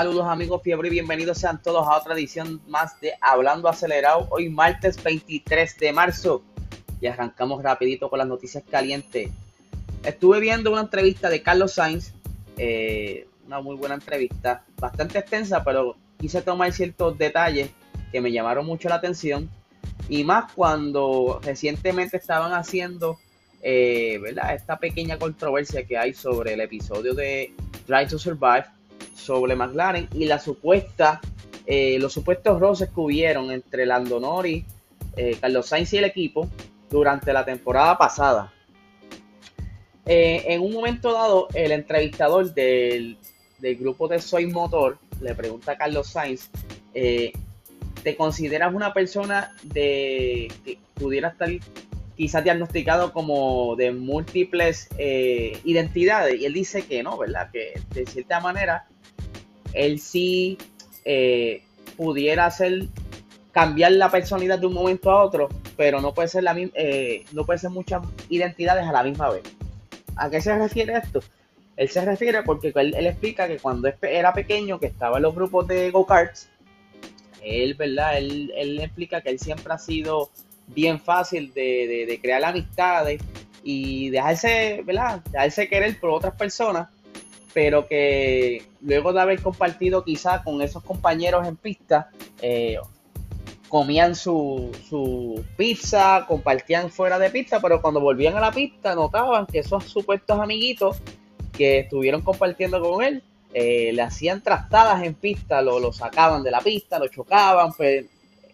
Saludos amigos fiebre y bienvenidos sean todos a otra edición más de Hablando Acelerado. Hoy martes 23 de marzo y arrancamos rapidito con las noticias calientes. Estuve viendo una entrevista de Carlos Sainz, eh, una muy buena entrevista, bastante extensa, pero quise tomar ciertos detalles que me llamaron mucho la atención y más cuando recientemente estaban haciendo eh, ¿verdad? esta pequeña controversia que hay sobre el episodio de Try to Survive sobre McLaren y la supuesta, eh, los supuestos roces que hubieron entre Lando Norris, eh, Carlos Sainz y el equipo durante la temporada pasada. Eh, en un momento dado, el entrevistador del, grupo de Soy Motor le pregunta a Carlos Sainz, ¿te consideras una persona de que pudiera estar quizás diagnosticado como de múltiples identidades? Y él dice que no, ¿verdad? Que de cierta manera él sí eh, pudiera hacer cambiar la personalidad de un momento a otro, pero no puede ser la eh, no puede ser muchas identidades a la misma vez. ¿A qué se refiere esto? Él se refiere porque él, explica que cuando era pequeño, que estaba en los grupos de go-karts, él, ¿verdad? Él, explica que él siempre ha sido bien fácil de, de crear amistades y dejarse, ¿verdad? Dejarse querer por otras personas pero que luego de haber compartido quizá con esos compañeros en pista, eh, comían su, su, pizza, compartían fuera de pista, pero cuando volvían a la pista notaban que esos supuestos amiguitos que estuvieron compartiendo con él, eh, le hacían trastadas en pista, lo, lo, sacaban de la pista, lo chocaban, pues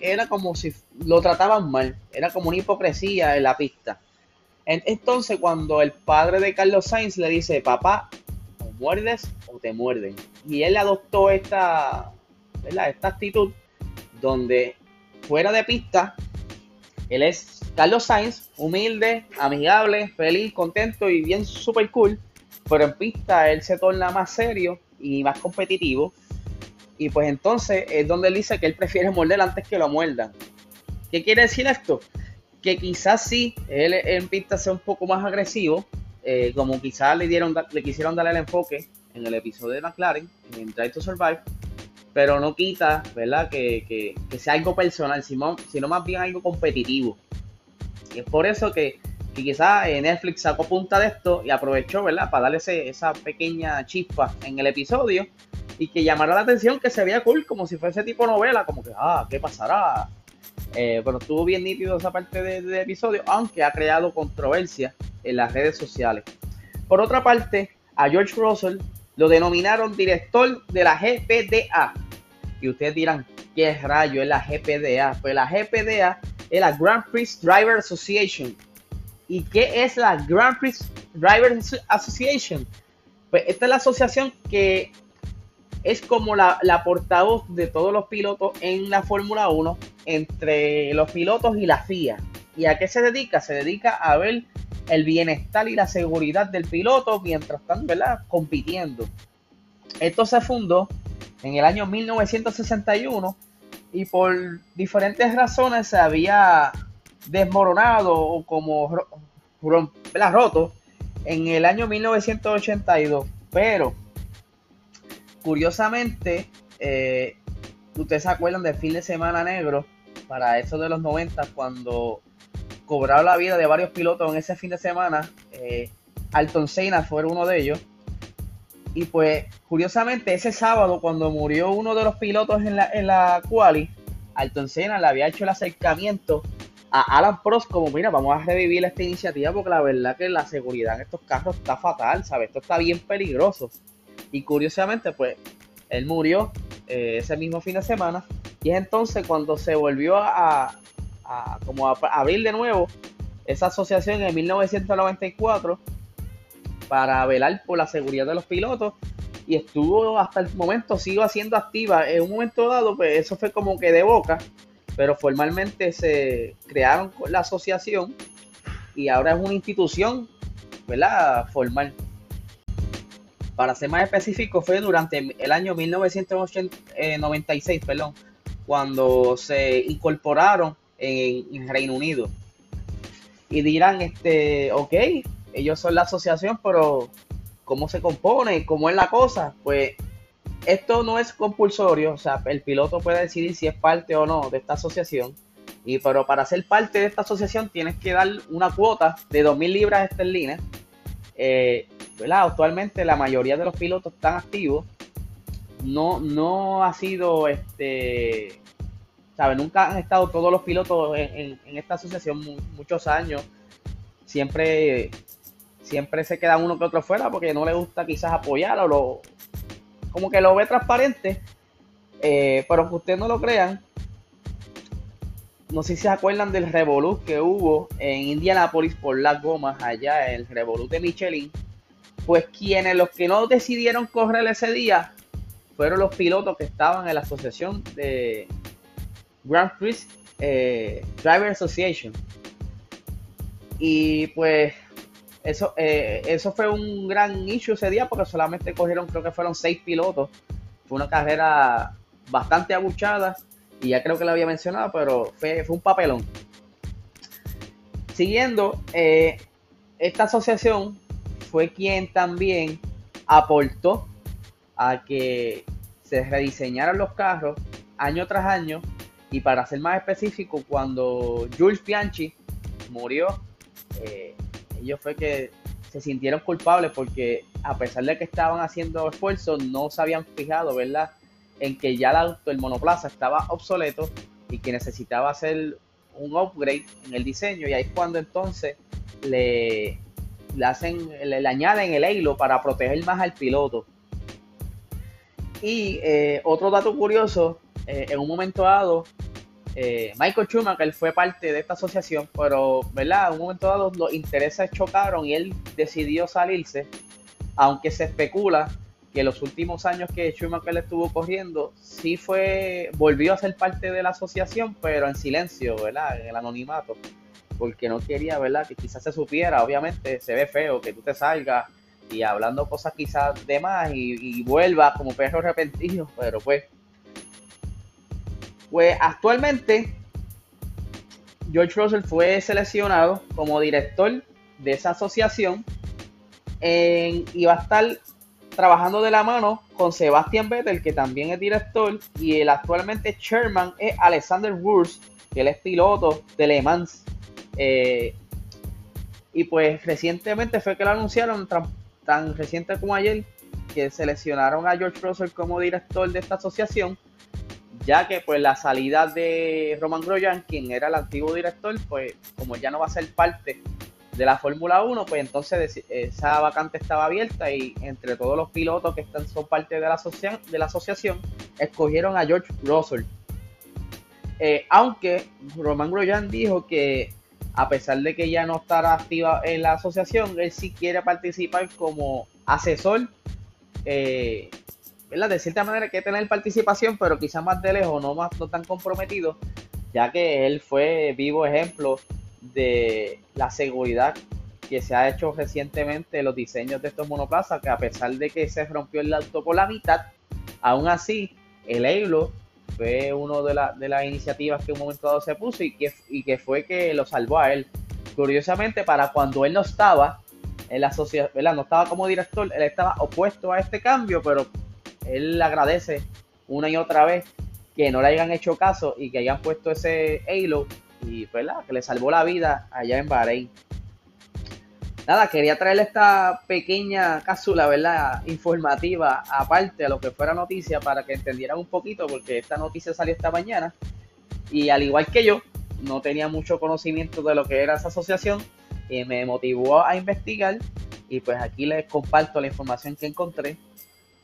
era como si lo trataban mal, era como una hipocresía en la pista. Entonces cuando el padre de Carlos Sainz le dice, papá, muerdes o te muerden. Y él adoptó esta, esta actitud donde fuera de pista, él es Carlos Sainz, humilde, amigable, feliz, contento y bien super cool, pero en pista él se torna más serio y más competitivo. Y pues entonces es donde él dice que él prefiere morder antes que lo muerdan. ¿Qué quiere decir esto? Que quizás sí, él en pista sea un poco más agresivo, eh, como quizás le dieron le quisieron darle el enfoque en el episodio de McLaren, en Drive to Survive, pero no quita, ¿verdad? Que, sea algo personal, sino, sino, más bien algo competitivo. Y es por eso que, que quizás eh, Netflix sacó punta de esto y aprovechó, ¿verdad? Para darle esa pequeña chispa en el episodio y que llamara la atención que se veía cool, como si fuese tipo novela, como que, ah, ¿qué pasará? Eh, pero estuvo bien nítido esa parte del episodio, aunque ha creado controversia en las redes sociales. Por otra parte, a George Russell lo denominaron director de la GPDA. Y ustedes dirán, ¿qué rayo es la GPDA? Pues la GPDA es la Grand Prix Driver Association. ¿Y qué es la Grand Prix Driver Association? Pues esta es la asociación que es como la, la portavoz de todos los pilotos en la Fórmula 1 entre los pilotos y la FIA. ¿Y a qué se dedica? Se dedica a ver el bienestar y la seguridad del piloto mientras están ¿verdad? compitiendo. Esto se fundó en el año 1961 y por diferentes razones se había desmoronado o como roto en el año 1982. Pero curiosamente, eh, ustedes se acuerdan del fin de semana negro para eso de los 90 cuando cobraron la vida de varios pilotos en ese fin de semana. Eh, Alton Senna fue uno de ellos. Y pues, curiosamente, ese sábado, cuando murió uno de los pilotos en la, en la quali, Alton Senna le había hecho el acercamiento a Alan Prost como, mira, vamos a revivir esta iniciativa porque la verdad que la seguridad en estos carros está fatal, ¿sabes? Esto está bien peligroso. Y curiosamente, pues, él murió eh, ese mismo fin de semana. Y es entonces cuando se volvió a, como a abrir de nuevo esa asociación en 1994 para velar por la seguridad de los pilotos y estuvo hasta el momento, sigo siendo activa. En un momento dado, pues eso fue como que de boca, pero formalmente se crearon la asociación y ahora es una institución, ¿verdad? Formal. Para ser más específico, fue durante el año 1996, eh, perdón, cuando se incorporaron en, Reino Unido. Y dirán, este, ok, ellos son la asociación, pero ¿cómo se compone? ¿Cómo es la cosa? Pues esto no es compulsorio, o sea, el piloto puede decidir si es parte o no de esta asociación. Y pero para ser parte de esta asociación tienes que dar una cuota de 2.000 libras esterlinas. Eh, Actualmente la mayoría de los pilotos están activos. No, no ha sido este. ¿sabe? Nunca han estado todos los pilotos en, esta asociación muchos años. Siempre, siempre se queda uno que otro fuera porque no le gusta quizás apoyar o lo, como que lo ve transparente. Eh, pero que ustedes no lo crean, no sé si se acuerdan del revolut que hubo en Indianapolis por las gomas allá, el revolut de Michelin. Pues quienes los que no decidieron correr ese día fueron los pilotos que estaban en la asociación de Grand Prix eh, Driver Association. Y pues eso, eh, eso fue un gran issue ese día porque solamente cogieron, creo que fueron seis pilotos. Fue una carrera bastante abuchada y ya creo que lo había mencionado, pero fue, un papelón. Siguiendo, eh, esta asociación fue quien también aportó a que se rediseñaran los carros año tras año y para ser más específico, cuando Jules Bianchi murió, eh, ellos fue que se sintieron culpables porque a pesar de que estaban haciendo esfuerzos, no se habían fijado, ¿verdad? En que ya el auto, el monoplaza estaba obsoleto y que necesitaba hacer un upgrade en el diseño y ahí es cuando entonces le, le hacen, le, añaden el halo para proteger más al piloto. Y eh, otro dato curioso, eh, en un momento dado, eh, Michael Schumacher fue parte de esta asociación, pero ¿verdad? en un momento dado los intereses chocaron y él decidió salirse, aunque se especula que los últimos años que Schumacher estuvo corriendo, sí fue, volvió a ser parte de la asociación, pero en silencio, ¿verdad? En el anonimato porque no quería, ¿verdad? Que quizás se supiera, obviamente se ve feo que tú te salgas y hablando cosas quizás de más y, vuelvas como perro arrepentido, pero pues, pues actualmente George Russell fue seleccionado como director de esa asociación y va a estar trabajando de la mano con Sebastian Vettel, que también es director, y el actualmente chairman es Alexander Wurz, que él es piloto de Le Mans. Eh, y pues recientemente fue que lo anunciaron, tan, reciente como ayer, que seleccionaron a George Russell como director de esta asociación, ya que pues la salida de Roman Grosjean, quien era el antiguo director, pues como ya no va a ser parte de la Fórmula 1, pues entonces esa vacante estaba abierta y entre todos los pilotos que están, son parte de la, de la asociación, escogieron a George Russell. Eh, aunque Roman Grosjean dijo que a pesar de que ya no estará activa en la asociación, él sí quiere participar como asesor. Eh, De cierta manera que tener participación, pero quizás más de lejos, no, más, no tan comprometido, ya que él fue vivo ejemplo de la seguridad que se ha hecho recientemente en los diseños de estos monoplazas, que a pesar de que se rompió el auto por la mitad, aún así el Halo fue una de, de las iniciativas que un momento dado se puso y que, y que fue que lo salvó a él. Curiosamente, para cuando él no estaba en la sociedad, no estaba como director, él estaba opuesto a este cambio, pero él agradece una y otra vez que no le hayan hecho caso y que hayan puesto ese Halo y ¿verdad? que le salvó la vida allá en Bahrein nada, quería traerle esta pequeña cápsula, ¿verdad? Informativa, aparte de lo que fuera noticia, para que entendieran un poquito, porque esta noticia salió esta mañana. Y al igual que yo, no tenía mucho conocimiento de lo que era esa asociación, y me motivó a investigar. Y pues aquí les comparto la información que encontré.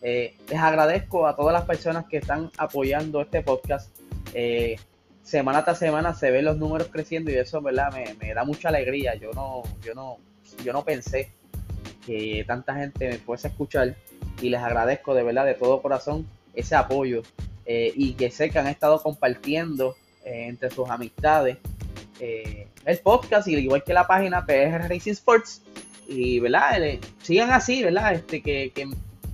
Eh, les agradezco a todas las personas que están apoyando este podcast. Eh, semana tras semana se ven los números creciendo y eso, ¿verdad? Me, me da mucha alegría. Yo no, yo no, yo no pensé que tanta gente me fuese a escuchar y les agradezco de verdad de todo corazón ese apoyo eh, y que sé que han estado compartiendo eh, entre sus amistades eh, el podcast y igual que la página PR Racing Sports y verdad sigan así verdad este que,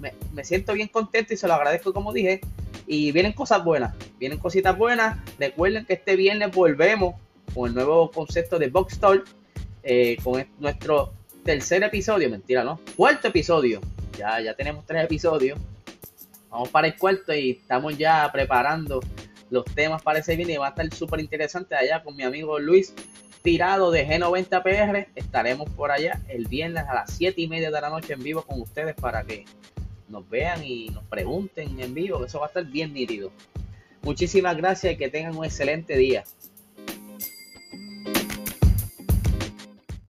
me, me, siento bien contento y se lo agradezco como dije y vienen cosas buenas vienen cositas buenas recuerden que este viernes volvemos con el nuevo concepto de Box Talk eh, con nuestro tercer episodio, mentira, ¿no? Cuarto episodio. Ya, ya tenemos tres episodios. vamos para el cuarto y estamos ya preparando los temas para ese video va a estar súper interesante allá con mi amigo Luis Tirado de G90PR. Estaremos por allá el viernes a las 7 y media de la noche en vivo con ustedes para que nos vean y nos pregunten en vivo, eso va a estar bien nítido. Muchísimas gracias y que tengan un excelente día.